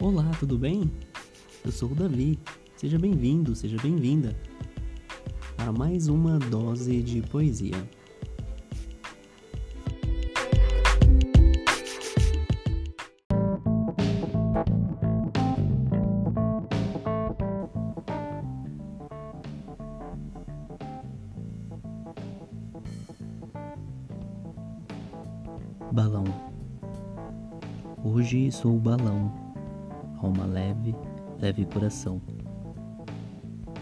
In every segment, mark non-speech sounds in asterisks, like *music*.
Olá, tudo bem? Eu sou o Davi. Seja bem-vindo, seja bem-vinda a mais uma dose de poesia. Balão. Hoje sou o alma leve, leve coração.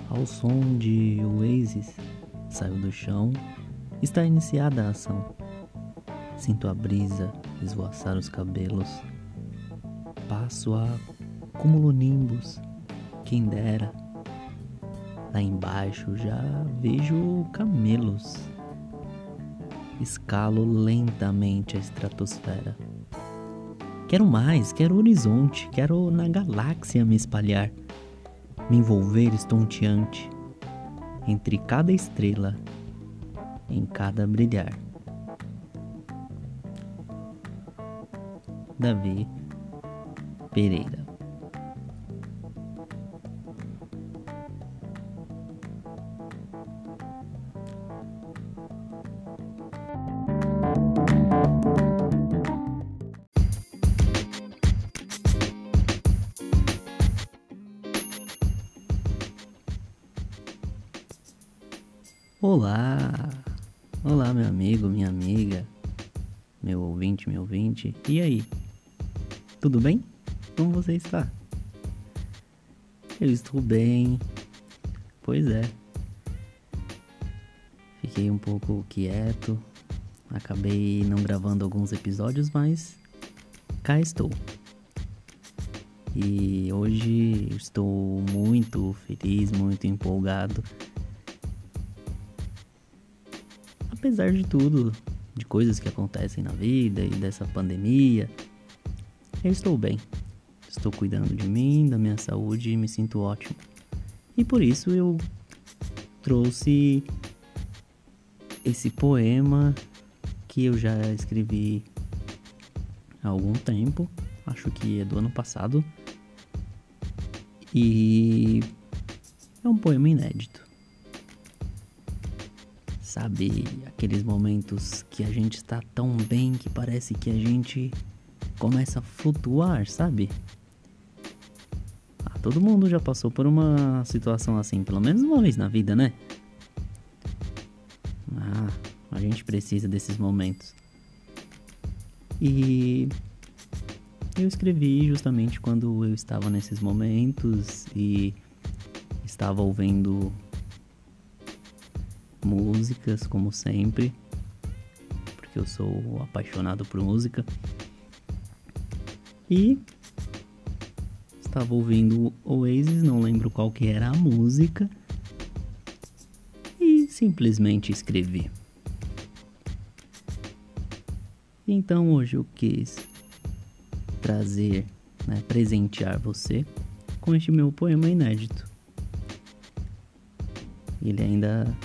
Ao som de Oasis, saio do chão, está iniciada a ação. Sinto a brisa esvoaçar os cabelos. Passo a cumulonimbus, quem dera. Lá embaixo já vejo camelos escalo lentamente a estratosfera. Quero mais, quero horizonte, quero na galáxia me espalhar, me envolver estonteante entre cada estrela, em cada brilhar. Davi Pereira Olá! Olá, meu amigo, minha amiga, meu ouvinte, meu ouvinte. E aí? Tudo bem? Como você está? Eu estou bem. Pois é. Fiquei um pouco quieto. Acabei não gravando alguns episódios, mas cá estou. E hoje estou muito feliz, muito empolgado apesar de tudo, de coisas que acontecem na vida e dessa pandemia, eu estou bem. Estou cuidando de mim, da minha saúde e me sinto ótimo. E por isso eu trouxe esse poema que eu já escrevi há algum tempo, acho que é do ano passado. E é um poema inédito. Sabe aqueles momentos que a gente está tão bem que parece que a gente começa a flutuar, sabe? Ah, todo mundo já passou por uma situação assim, pelo menos uma vez na vida, né? Ah, a gente precisa desses momentos. E eu escrevi justamente quando eu estava nesses momentos e estava ouvindo músicas, como sempre, porque eu sou apaixonado por música. E estava ouvindo Oasis, não lembro qual que era a música, e simplesmente escrevi. Então hoje eu quis trazer, né, presentear você com este meu poema inédito. Ele ainda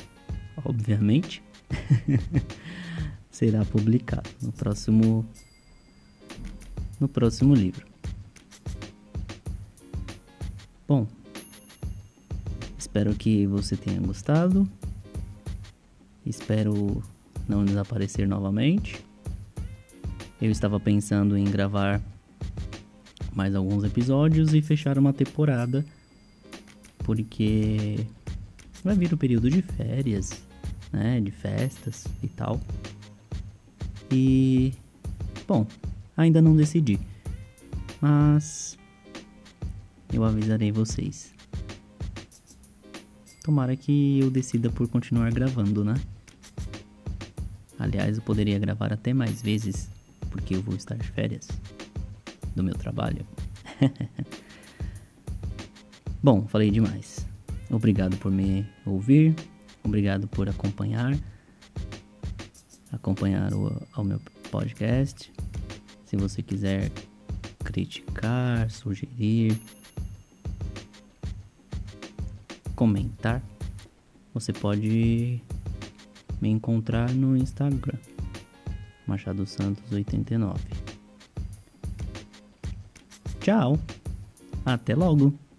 obviamente, *laughs* será publicado no próximo no próximo livro. Bom, espero que você tenha gostado. Espero não desaparecer novamente. Eu estava pensando em gravar mais alguns episódios e fechar uma temporada, porque vai vir o período de férias né, de festas e tal. E bom, ainda não decidi, mas eu avisarei vocês. Tomara que eu decida por continuar gravando, né? Aliás, eu poderia gravar até mais vezes, porque eu vou estar de férias do meu trabalho. *laughs* Bom, falei demais. Obrigado por me ouvir. Obrigado por acompanhar, acompanhar o ao meu podcast. Se você quiser criticar, sugerir, comentar, você pode me encontrar no Instagram, Machado Santos 89. Tchau. Até logo!